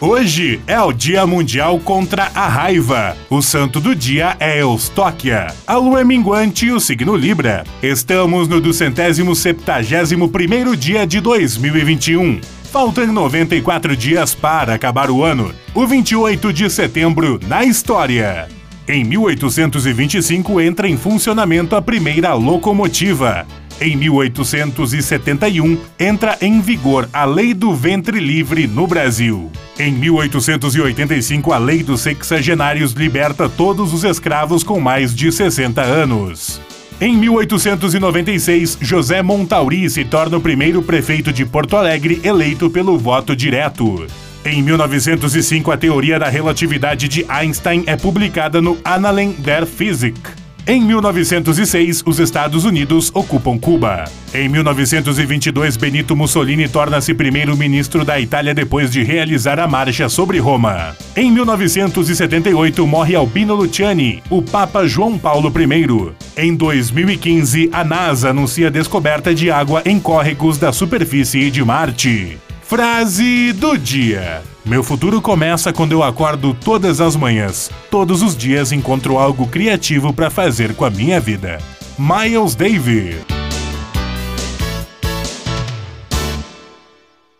Hoje é o Dia Mundial contra a Raiva. O santo do dia é Eustóquia. A lua é minguante e o signo Libra. Estamos no 271 primeiro dia de 2021. Faltam 94 dias para acabar o ano. O 28 de setembro na história. Em 1825 entra em funcionamento a primeira locomotiva. Em 1871, entra em vigor a Lei do Ventre Livre no Brasil. Em 1885, a Lei dos Sexagenários liberta todos os escravos com mais de 60 anos. Em 1896, José Montauri se torna o primeiro prefeito de Porto Alegre eleito pelo voto direto. Em 1905, a teoria da relatividade de Einstein é publicada no Annalen der Physik. Em 1906, os Estados Unidos ocupam Cuba. Em 1922, Benito Mussolini torna-se primeiro-ministro da Itália depois de realizar a marcha sobre Roma. Em 1978, morre Albino Luciani, o Papa João Paulo I. Em 2015, a NASA anuncia a descoberta de água em córregos da superfície de Marte. Frase do dia. Meu futuro começa quando eu acordo todas as manhãs. Todos os dias encontro algo criativo para fazer com a minha vida. Miles Davis